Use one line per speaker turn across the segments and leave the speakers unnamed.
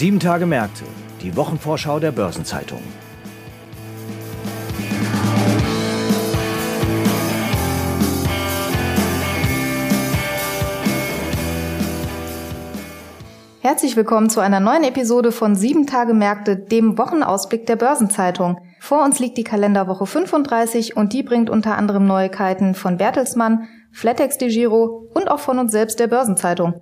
Sieben Tage Märkte, die Wochenvorschau der Börsenzeitung.
Herzlich willkommen zu einer neuen Episode von Sieben Tage Märkte, dem Wochenausblick der Börsenzeitung. Vor uns liegt die Kalenderwoche 35 und die bringt unter anderem Neuigkeiten von Bertelsmann, Flatex de Giro und auch von uns selbst der Börsenzeitung.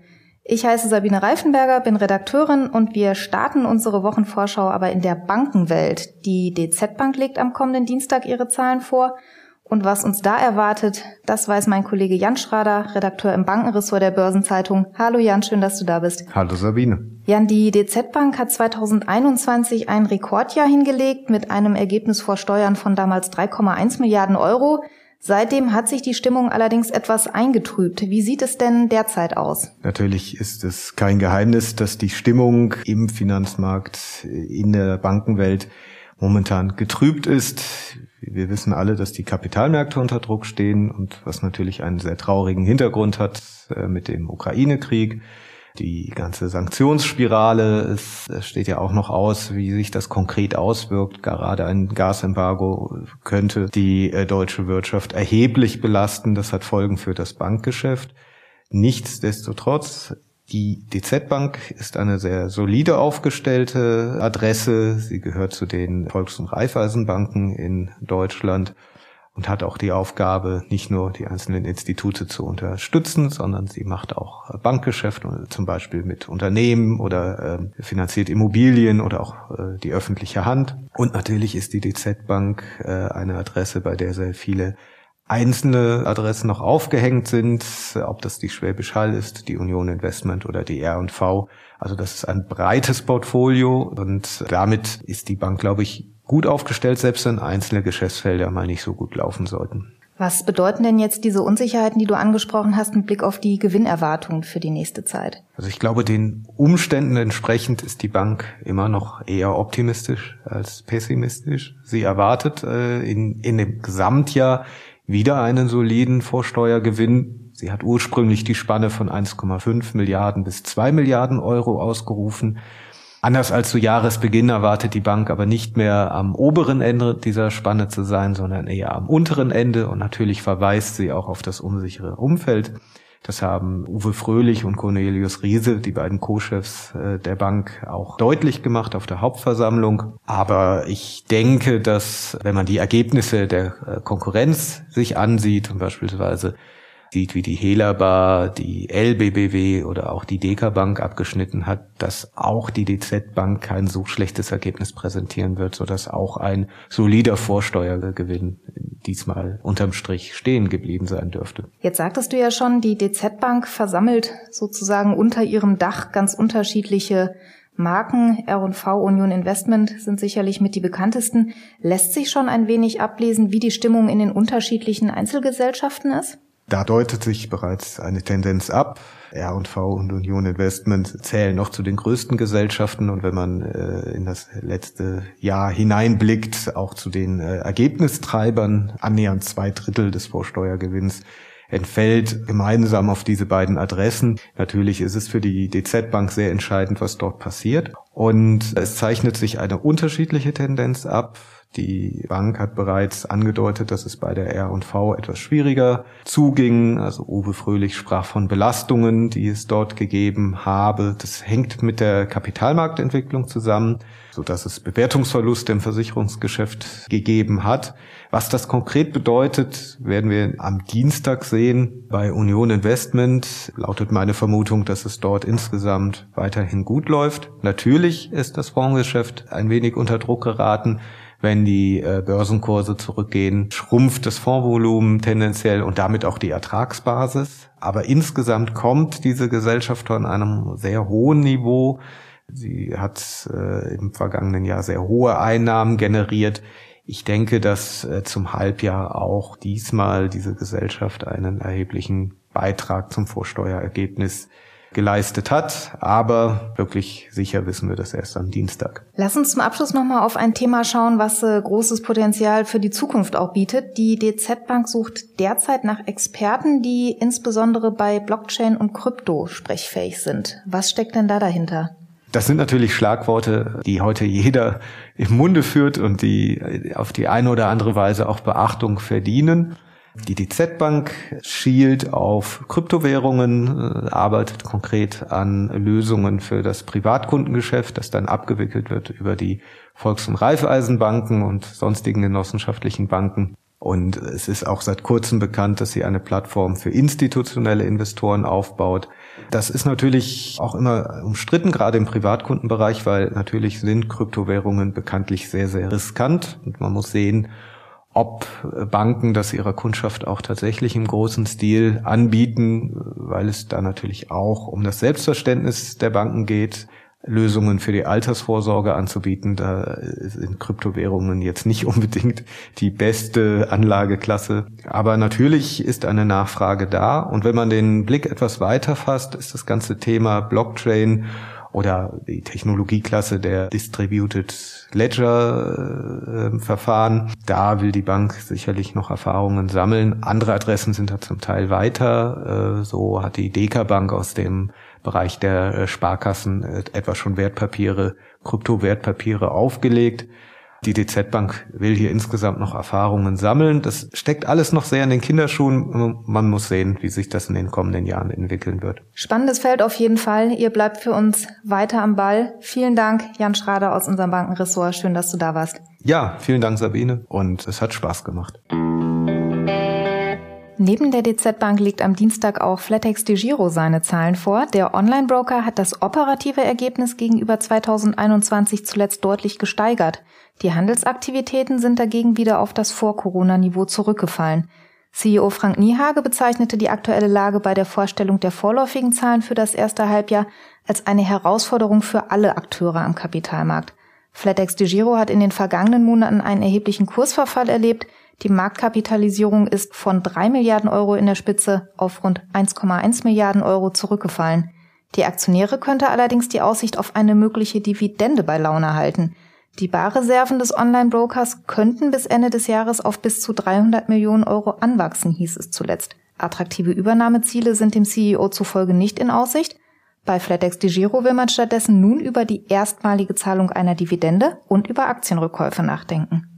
Ich heiße Sabine Reifenberger, bin Redakteurin und wir starten unsere Wochenvorschau aber in der Bankenwelt. Die DZ Bank legt am kommenden Dienstag ihre Zahlen vor und was uns da erwartet, das weiß mein Kollege Jan Schrader, Redakteur im Bankenressort der Börsenzeitung. Hallo Jan, schön, dass du da bist.
Hallo Sabine.
Jan, die DZ Bank hat 2021 ein Rekordjahr hingelegt mit einem Ergebnis vor Steuern von damals 3,1 Milliarden Euro. Seitdem hat sich die Stimmung allerdings etwas eingetrübt. Wie sieht es denn derzeit aus?
Natürlich ist es kein Geheimnis, dass die Stimmung im Finanzmarkt, in der Bankenwelt momentan getrübt ist. Wir wissen alle, dass die Kapitalmärkte unter Druck stehen und was natürlich einen sehr traurigen Hintergrund hat äh, mit dem Ukraine-Krieg. Die ganze Sanktionsspirale, es steht ja auch noch aus, wie sich das konkret auswirkt. Gerade ein Gasembargo könnte die äh, deutsche Wirtschaft erheblich belasten. Das hat Folgen für das Bankgeschäft. Nichtsdestotrotz die DZ Bank ist eine sehr solide aufgestellte Adresse. Sie gehört zu den Volks- und Raiffeisenbanken in Deutschland und hat auch die Aufgabe, nicht nur die einzelnen Institute zu unterstützen, sondern sie macht auch Bankgeschäfte, zum Beispiel mit Unternehmen oder äh, finanziert Immobilien oder auch äh, die öffentliche Hand. Und natürlich ist die DZ Bank äh, eine Adresse, bei der sehr viele einzelne Adressen noch aufgehängt sind, ob das die Schwäbisch Hall ist, die Union Investment oder die R&V. Also das ist ein breites Portfolio und damit ist die Bank, glaube ich, gut aufgestellt, selbst wenn einzelne Geschäftsfelder mal nicht so gut laufen sollten.
Was bedeuten denn jetzt diese Unsicherheiten, die du angesprochen hast, mit Blick auf die Gewinnerwartungen für die nächste Zeit?
Also ich glaube, den Umständen entsprechend ist die Bank immer noch eher optimistisch als pessimistisch. Sie erwartet äh, in, in dem Gesamtjahr wieder einen soliden Vorsteuergewinn. Sie hat ursprünglich die Spanne von 1,5 Milliarden bis 2 Milliarden Euro ausgerufen. Anders als zu Jahresbeginn erwartet die Bank aber nicht mehr am oberen Ende dieser Spanne zu sein, sondern eher am unteren Ende. Und natürlich verweist sie auch auf das unsichere Umfeld. Das haben Uwe Fröhlich und Cornelius Riese, die beiden Co-Chefs äh, der Bank, auch deutlich gemacht auf der Hauptversammlung. Aber ich denke, dass wenn man die Ergebnisse der äh, Konkurrenz sich ansieht und beispielsweise sieht, wie die Helaba, die LBBW oder auch die Deka Bank abgeschnitten hat, dass auch die DZ Bank kein so schlechtes Ergebnis präsentieren wird, sodass auch ein solider Vorsteuergewinn diesmal unterm Strich stehen geblieben sein dürfte.
Jetzt sagtest du ja schon, die DZ Bank versammelt sozusagen unter ihrem Dach ganz unterschiedliche Marken R&V Union Investment sind sicherlich mit die bekanntesten. Lässt sich schon ein wenig ablesen, wie die Stimmung in den unterschiedlichen Einzelgesellschaften ist?
Da deutet sich bereits eine Tendenz ab. R&V und Union Investment zählen noch zu den größten Gesellschaften und wenn man äh, in das letzte Jahr hineinblickt, auch zu den äh, Ergebnistreibern, annähernd zwei Drittel des Vorsteuergewinns entfällt gemeinsam auf diese beiden Adressen. Natürlich ist es für die DZ Bank sehr entscheidend, was dort passiert. Und es zeichnet sich eine unterschiedliche Tendenz ab. Die Bank hat bereits angedeutet, dass es bei der R&V etwas schwieriger zuging. Also Uwe Fröhlich sprach von Belastungen, die es dort gegeben habe. Das hängt mit der Kapitalmarktentwicklung zusammen, so dass es Bewertungsverluste im Versicherungsgeschäft gegeben hat. Was das konkret bedeutet, werden wir am Dienstag sehen. Bei Union Investment lautet meine Vermutung, dass es dort insgesamt weiterhin gut läuft. Natürlich ist das Fondsgeschäft ein wenig unter Druck geraten wenn die äh, Börsenkurse zurückgehen, schrumpft das Fondsvolumen tendenziell und damit auch die Ertragsbasis. Aber insgesamt kommt diese Gesellschaft von einem sehr hohen Niveau. Sie hat äh, im vergangenen Jahr sehr hohe Einnahmen generiert. Ich denke, dass äh, zum Halbjahr auch diesmal diese Gesellschaft einen erheblichen Beitrag zum Vorsteuerergebnis geleistet hat. Aber wirklich sicher wissen wir das erst am Dienstag.
Lass uns zum Abschluss nochmal auf ein Thema schauen, was äh, großes Potenzial für die Zukunft auch bietet. Die DZ Bank sucht derzeit nach Experten, die insbesondere bei Blockchain und Krypto sprechfähig sind. Was steckt denn da dahinter?
Das sind natürlich Schlagworte, die heute jeder im Munde führt und die auf die eine oder andere Weise auch Beachtung verdienen. Die DZ Bank schielt auf Kryptowährungen, äh, arbeitet konkret an Lösungen für das Privatkundengeschäft, das dann abgewickelt wird über die Volks- und Raiffeisenbanken und sonstigen genossenschaftlichen Banken. Und es ist auch seit kurzem bekannt, dass sie eine Plattform für institutionelle Investoren aufbaut. Das ist natürlich auch immer umstritten, gerade im Privatkundenbereich, weil natürlich sind Kryptowährungen bekanntlich sehr, sehr riskant. Und man muss sehen, ob Banken das ihrer Kundschaft auch tatsächlich im großen Stil anbieten, weil es da natürlich auch um das Selbstverständnis der Banken geht, Lösungen für die Altersvorsorge anzubieten. Da sind Kryptowährungen jetzt nicht unbedingt die beste Anlageklasse. Aber natürlich ist eine Nachfrage da. Und wenn man den Blick etwas weiter fasst, ist das ganze Thema Blockchain oder die Technologieklasse der Distributed Ledger äh, Verfahren. Da will die Bank sicherlich noch Erfahrungen sammeln. Andere Adressen sind da zum Teil weiter. Äh, so hat die Deka Bank aus dem Bereich der äh, Sparkassen äh, etwa schon Wertpapiere, Kryptowertpapiere aufgelegt. Die DZ Bank will hier insgesamt noch Erfahrungen sammeln. Das steckt alles noch sehr in den Kinderschuhen. Man muss sehen, wie sich das in den kommenden Jahren entwickeln wird.
Spannendes Feld auf jeden Fall. Ihr bleibt für uns weiter am Ball. Vielen Dank, Jan Schrader aus unserem Bankenressort. Schön, dass du da warst.
Ja, vielen Dank, Sabine. Und es hat Spaß gemacht.
Neben der DZ Bank legt am Dienstag auch Flatex de Giro seine Zahlen vor. Der Online-Broker hat das operative Ergebnis gegenüber 2021 zuletzt deutlich gesteigert. Die Handelsaktivitäten sind dagegen wieder auf das Vor-Corona-Niveau zurückgefallen. CEO Frank Niehage bezeichnete die aktuelle Lage bei der Vorstellung der vorläufigen Zahlen für das erste Halbjahr als eine Herausforderung für alle Akteure am Kapitalmarkt. Flatex de Giro hat in den vergangenen Monaten einen erheblichen Kursverfall erlebt. Die Marktkapitalisierung ist von drei Milliarden Euro in der Spitze auf rund 1,1 Milliarden Euro zurückgefallen. Die Aktionäre könnte allerdings die Aussicht auf eine mögliche Dividende bei Laune halten. Die Barreserven des Online-Brokers könnten bis Ende des Jahres auf bis zu 300 Millionen Euro anwachsen, hieß es zuletzt. Attraktive Übernahmeziele sind dem CEO zufolge nicht in Aussicht. Bei FlatEx de Giro will man stattdessen nun über die erstmalige Zahlung einer Dividende und über Aktienrückkäufe nachdenken.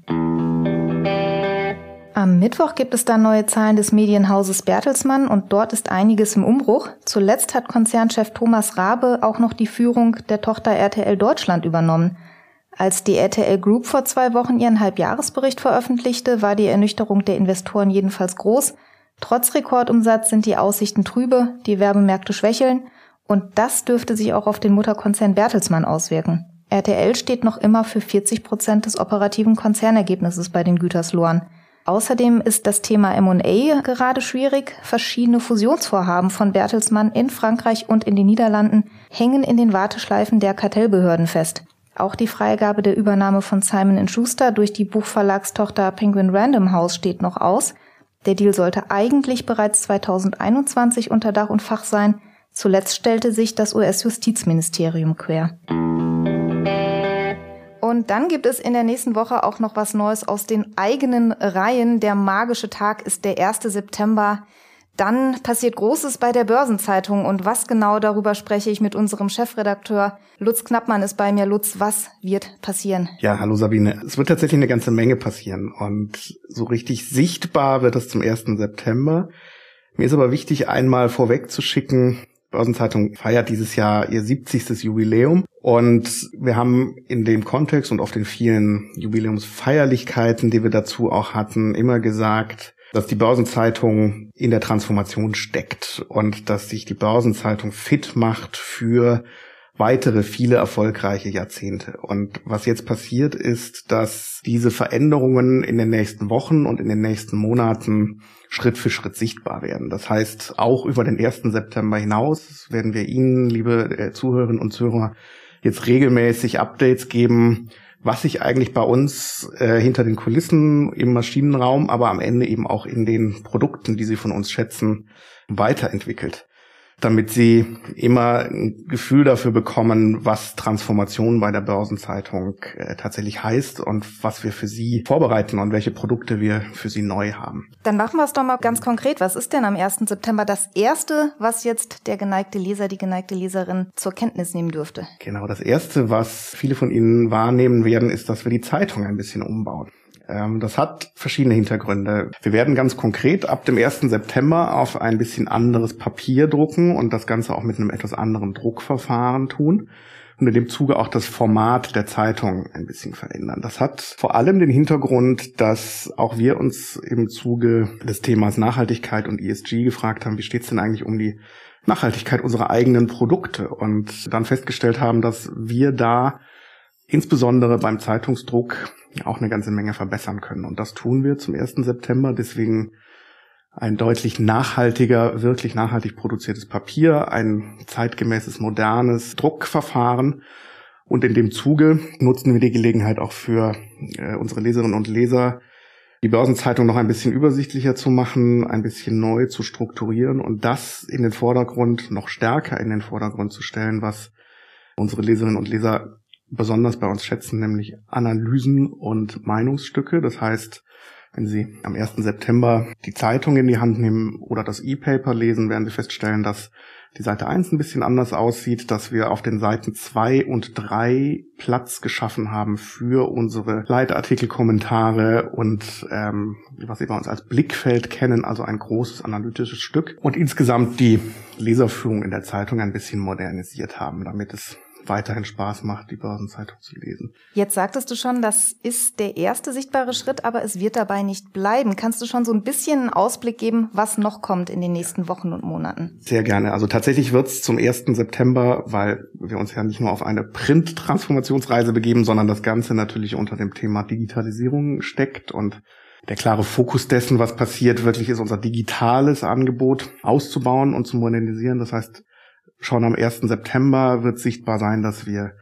Am Mittwoch gibt es dann neue Zahlen des Medienhauses Bertelsmann und dort ist einiges im Umbruch. Zuletzt hat Konzernchef Thomas Rabe auch noch die Führung der Tochter RTL Deutschland übernommen. Als die RTL Group vor zwei Wochen ihren Halbjahresbericht veröffentlichte, war die Ernüchterung der Investoren jedenfalls groß. Trotz Rekordumsatz sind die Aussichten trübe, die Werbemärkte schwächeln und das dürfte sich auch auf den Mutterkonzern Bertelsmann auswirken. RTL steht noch immer für 40 Prozent des operativen Konzernergebnisses bei den Güterslohren. Außerdem ist das Thema M&A gerade schwierig. Verschiedene Fusionsvorhaben von Bertelsmann in Frankreich und in den Niederlanden hängen in den Warteschleifen der Kartellbehörden fest. Auch die Freigabe der Übernahme von Simon Schuster durch die Buchverlagstochter Penguin Random House steht noch aus. Der Deal sollte eigentlich bereits 2021 unter Dach und Fach sein. Zuletzt stellte sich das US-Justizministerium quer. Und dann gibt es in der nächsten Woche auch noch was Neues aus den eigenen Reihen. Der magische Tag ist der 1. September. Dann passiert Großes bei der Börsenzeitung und was genau darüber spreche ich mit unserem Chefredakteur Lutz Knappmann ist bei mir. Lutz, was wird passieren?
Ja, hallo Sabine. Es wird tatsächlich eine ganze Menge passieren und so richtig sichtbar wird es zum 1. September. Mir ist aber wichtig, einmal vorwegzuschicken, Börsenzeitung feiert dieses Jahr ihr 70. Jubiläum und wir haben in dem Kontext und auf den vielen Jubiläumsfeierlichkeiten, die wir dazu auch hatten, immer gesagt, dass die Börsenzeitung in der Transformation steckt und dass sich die Börsenzeitung fit macht für weitere viele erfolgreiche Jahrzehnte. Und was jetzt passiert ist, dass diese Veränderungen in den nächsten Wochen und in den nächsten Monaten Schritt für Schritt sichtbar werden. Das heißt, auch über den 1. September hinaus werden wir Ihnen, liebe äh, Zuhörerinnen und Zuhörer, jetzt regelmäßig Updates geben, was sich eigentlich bei uns äh, hinter den Kulissen im Maschinenraum, aber am Ende eben auch in den Produkten, die Sie von uns schätzen, weiterentwickelt. Damit sie immer ein Gefühl dafür bekommen, was Transformation bei der Börsenzeitung äh, tatsächlich heißt und was wir für sie vorbereiten und welche Produkte wir für sie neu haben.
Dann machen wir es doch mal ganz konkret. Was ist denn am 1. September das Erste, was jetzt der geneigte Leser, die geneigte Leserin zur Kenntnis nehmen dürfte?
Genau, das Erste, was viele von Ihnen wahrnehmen werden, ist, dass wir die Zeitung ein bisschen umbauen. Ähm, das hat verschiedene Hintergründe. Wir werden ganz konkret ab dem 1. September auf ein bisschen anderes Papier drucken und das Ganze auch mit einem etwas anderen Druckverfahren tun und in dem Zuge auch das Format der Zeitung ein bisschen verändern. Das hat vor allem den Hintergrund, dass auch wir uns im Zuge des Themas Nachhaltigkeit und ESG gefragt haben, wie steht es denn eigentlich um die Nachhaltigkeit unserer eigenen Produkte und dann festgestellt haben, dass wir da insbesondere beim Zeitungsdruck auch eine ganze Menge verbessern können. Und das tun wir zum 1. September. Deswegen ein deutlich nachhaltiger, wirklich nachhaltig produziertes Papier, ein zeitgemäßes, modernes Druckverfahren. Und in dem Zuge nutzen wir die Gelegenheit auch für äh, unsere Leserinnen und Leser, die Börsenzeitung noch ein bisschen übersichtlicher zu machen, ein bisschen neu zu strukturieren und das in den Vordergrund, noch stärker in den Vordergrund zu stellen, was unsere Leserinnen und Leser besonders bei uns schätzen, nämlich Analysen und Meinungsstücke. Das heißt, wenn Sie am 1. September die Zeitung in die Hand nehmen oder das E-Paper lesen, werden Sie feststellen, dass die Seite 1 ein bisschen anders aussieht, dass wir auf den Seiten 2 und 3 Platz geschaffen haben für unsere Leitartikel, Kommentare und ähm, was Sie bei uns als Blickfeld kennen, also ein großes analytisches Stück und insgesamt die Leserführung in der Zeitung ein bisschen modernisiert haben, damit es weiterhin Spaß macht, die Börsenzeitung zu lesen.
Jetzt sagtest du schon, das ist der erste sichtbare Schritt, aber es wird dabei nicht bleiben. Kannst du schon so ein bisschen einen Ausblick geben, was noch kommt in den nächsten Wochen und Monaten?
Sehr gerne. Also tatsächlich wird es zum 1. September, weil wir uns ja nicht nur auf eine Print-Transformationsreise begeben, sondern das Ganze natürlich unter dem Thema Digitalisierung steckt und der klare Fokus dessen, was passiert, wirklich ist unser digitales Angebot auszubauen und zu modernisieren. Das heißt, Schon am 1. September wird sichtbar sein, dass wir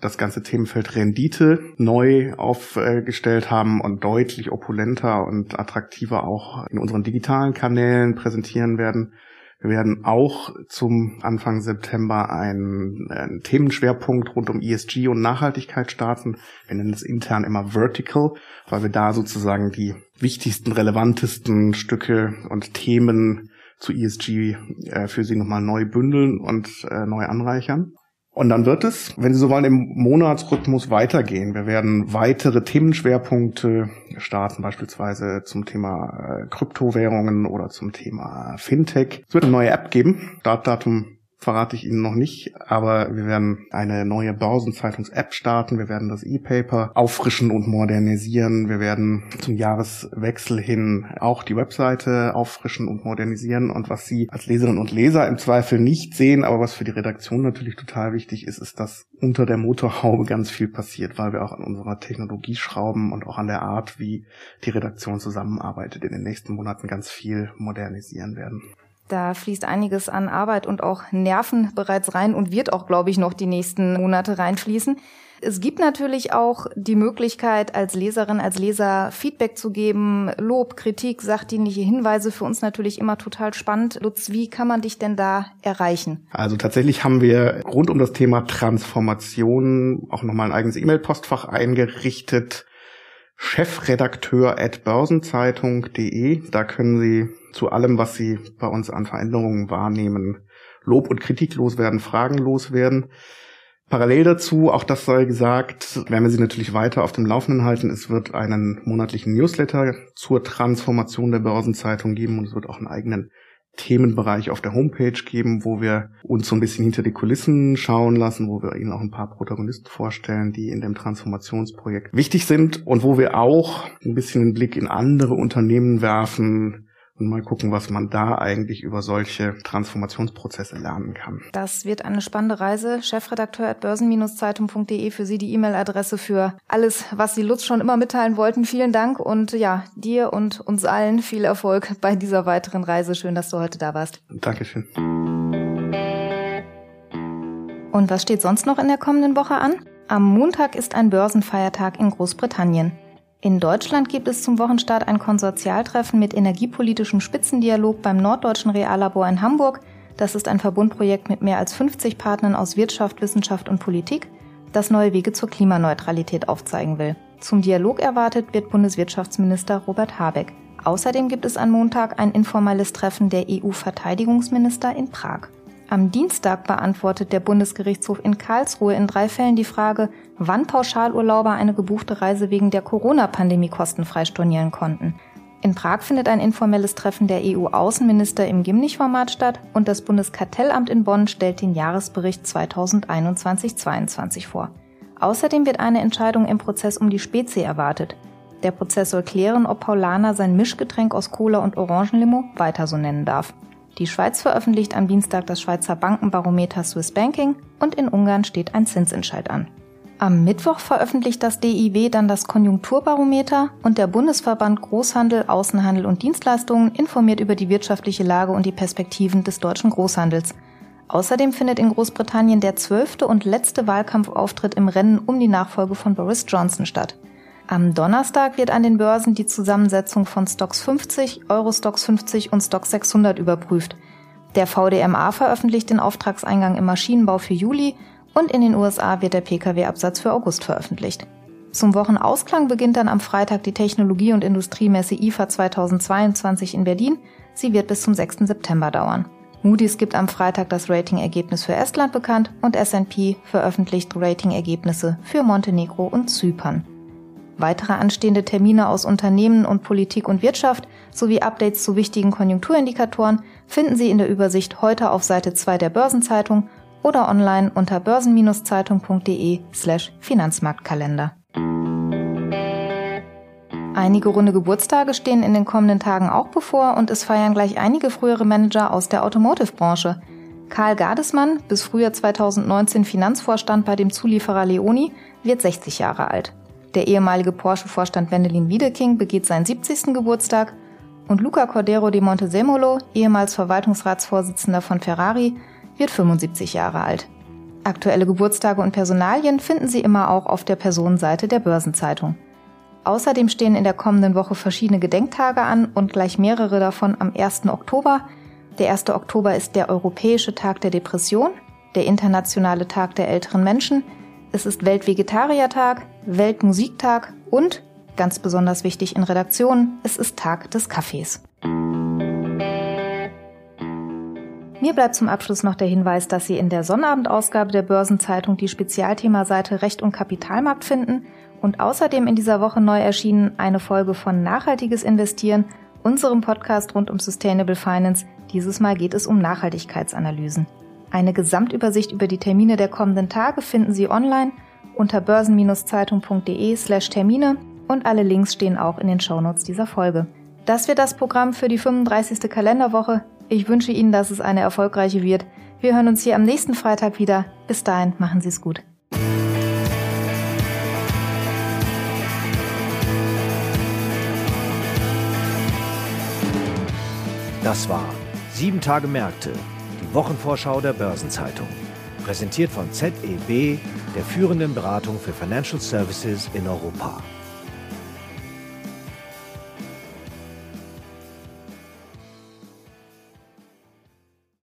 das ganze Themenfeld Rendite neu aufgestellt haben und deutlich opulenter und attraktiver auch in unseren digitalen Kanälen präsentieren werden. Wir werden auch zum Anfang September einen, einen, Themenschwerpunkt rund um ESG und Nachhaltigkeit starten. Wir nennen es intern immer Vertical, weil wir da sozusagen die wichtigsten, relevantesten Stücke und Themen zu ESG äh, für Sie nochmal neu bündeln und äh, neu anreichern. Und dann wird es, wenn Sie so wollen, im Monatsrhythmus weitergehen. Wir werden weitere Themenschwerpunkte starten, beispielsweise zum Thema äh, Kryptowährungen oder zum Thema Fintech. Es wird eine neue App geben. Startdatum verrate ich Ihnen noch nicht, aber wir werden eine neue Börsenzeitungs-App starten. Wir werden das E-Paper auffrischen und modernisieren. Wir werden zum Jahreswechsel hin auch die Webseite auffrischen und modernisieren. Und was Sie als Leserinnen und Leser im Zweifel nicht sehen, aber was für die Redaktion natürlich total wichtig ist, ist, dass unter der Motorhaube ganz viel passiert, weil wir auch an unserer Technologie schrauben und auch an der Art, wie die Redaktion zusammenarbeitet, in den nächsten Monaten ganz viel modernisieren werden.
Da fließt einiges an Arbeit und auch Nerven bereits rein und wird auch, glaube ich, noch die nächsten Monate reinfließen. Es gibt natürlich auch die Möglichkeit, als Leserin, als Leser Feedback zu geben, Lob, Kritik, sachdienliche Hinweise. Für uns natürlich immer total spannend. Lutz, wie kann man dich denn da erreichen?
Also tatsächlich haben wir rund um das Thema Transformation auch nochmal ein eigenes E-Mail-Postfach eingerichtet. Chefredakteur at börsenzeitung.de. Da können Sie zu allem, was Sie bei uns an Veränderungen wahrnehmen, Lob und Kritik loswerden, Fragen loswerden. Parallel dazu, auch das sei gesagt, werden wir Sie natürlich weiter auf dem Laufenden halten. Es wird einen monatlichen Newsletter zur Transformation der Börsenzeitung geben und es wird auch einen eigenen Themenbereich auf der Homepage geben, wo wir uns so ein bisschen hinter die Kulissen schauen lassen, wo wir Ihnen auch ein paar Protagonisten vorstellen, die in dem Transformationsprojekt wichtig sind und wo wir auch ein bisschen einen Blick in andere Unternehmen werfen, und mal gucken, was man da eigentlich über solche Transformationsprozesse lernen kann.
Das wird eine spannende Reise. Chefredakteur at börsen-zeitung.de für Sie die E-Mail-Adresse für alles, was Sie Lutz schon immer mitteilen wollten. Vielen Dank und ja, dir und uns allen viel Erfolg bei dieser weiteren Reise. Schön, dass du heute da warst.
Dankeschön.
Und was steht sonst noch in der kommenden Woche an? Am Montag ist ein Börsenfeiertag in Großbritannien. In Deutschland gibt es zum Wochenstart ein Konsortialtreffen mit energiepolitischem Spitzendialog beim Norddeutschen Reallabor in Hamburg. Das ist ein Verbundprojekt mit mehr als 50 Partnern aus Wirtschaft, Wissenschaft und Politik, das neue Wege zur Klimaneutralität aufzeigen will. Zum Dialog erwartet wird Bundeswirtschaftsminister Robert Habeck. Außerdem gibt es am Montag ein informelles Treffen der EU-Verteidigungsminister in Prag. Am Dienstag beantwortet der Bundesgerichtshof in Karlsruhe in drei Fällen die Frage, wann Pauschalurlauber eine gebuchte Reise wegen der Corona-Pandemie kostenfrei stornieren konnten. In Prag findet ein informelles Treffen der EU-Außenminister im Gimnich-Format statt und das Bundeskartellamt in Bonn stellt den Jahresbericht 2021-22 vor. Außerdem wird eine Entscheidung im Prozess um die Spezi erwartet. Der Prozess soll klären, ob Paulaner sein Mischgetränk aus Cola und Orangenlimo weiter so nennen darf. Die Schweiz veröffentlicht am Dienstag das Schweizer Bankenbarometer Swiss Banking und in Ungarn steht ein Zinsentscheid an. Am Mittwoch veröffentlicht das DIW dann das Konjunkturbarometer und der Bundesverband Großhandel, Außenhandel und Dienstleistungen informiert über die wirtschaftliche Lage und die Perspektiven des deutschen Großhandels. Außerdem findet in Großbritannien der zwölfte und letzte Wahlkampfauftritt im Rennen um die Nachfolge von Boris Johnson statt. Am Donnerstag wird an den Börsen die Zusammensetzung von Stocks 50, Eurostox 50 und Stocks 600 überprüft. Der VDMA veröffentlicht den Auftragseingang im Maschinenbau für Juli und in den USA wird der Pkw-Absatz für August veröffentlicht. Zum Wochenausklang beginnt dann am Freitag die Technologie- und Industriemesse IFA 2022 in Berlin. Sie wird bis zum 6. September dauern. Moody's gibt am Freitag das Ratingergebnis für Estland bekannt und S&P veröffentlicht Ratingergebnisse für Montenegro und Zypern. Weitere anstehende Termine aus Unternehmen und Politik und Wirtschaft sowie Updates zu wichtigen Konjunkturindikatoren finden Sie in der Übersicht heute auf Seite 2 der Börsenzeitung oder online unter börsen-zeitung.de slash Finanzmarktkalender. Einige runde Geburtstage stehen in den kommenden Tagen auch bevor und es feiern gleich einige frühere Manager aus der Automotive-Branche. Karl Gardesmann, bis Frühjahr 2019 Finanzvorstand bei dem Zulieferer Leoni, wird 60 Jahre alt. Der ehemalige Porsche-Vorstand Wendelin Wiedeking begeht seinen 70. Geburtstag und Luca Cordero de Montesemolo, ehemals Verwaltungsratsvorsitzender von Ferrari, wird 75 Jahre alt. Aktuelle Geburtstage und Personalien finden Sie immer auch auf der Personenseite der Börsenzeitung. Außerdem stehen in der kommenden Woche verschiedene Gedenktage an und gleich mehrere davon am 1. Oktober. Der 1. Oktober ist der Europäische Tag der Depression, der Internationale Tag der älteren Menschen, es ist Weltvegetariertag, Weltmusiktag und, ganz besonders wichtig in Redaktionen, es ist Tag des Kaffees. Mir bleibt zum Abschluss noch der Hinweis, dass Sie in der Sonnabendausgabe der Börsenzeitung die Spezialthemaseite Recht und Kapitalmarkt finden und außerdem in dieser Woche neu erschienen eine Folge von Nachhaltiges Investieren, unserem Podcast rund um Sustainable Finance. Dieses Mal geht es um Nachhaltigkeitsanalysen. Eine Gesamtübersicht über die Termine der kommenden Tage finden Sie online unter börsen-zeitung.de slash Termine und alle Links stehen auch in den Shownotes dieser Folge. Das wird das Programm für die 35. Kalenderwoche. Ich wünsche Ihnen, dass es eine erfolgreiche wird. Wir hören uns hier am nächsten Freitag wieder. Bis dahin, machen Sie es gut.
Das war Sieben Tage Märkte, die Wochenvorschau der Börsenzeitung. Präsentiert von ZEB, der führenden Beratung für Financial Services in Europa.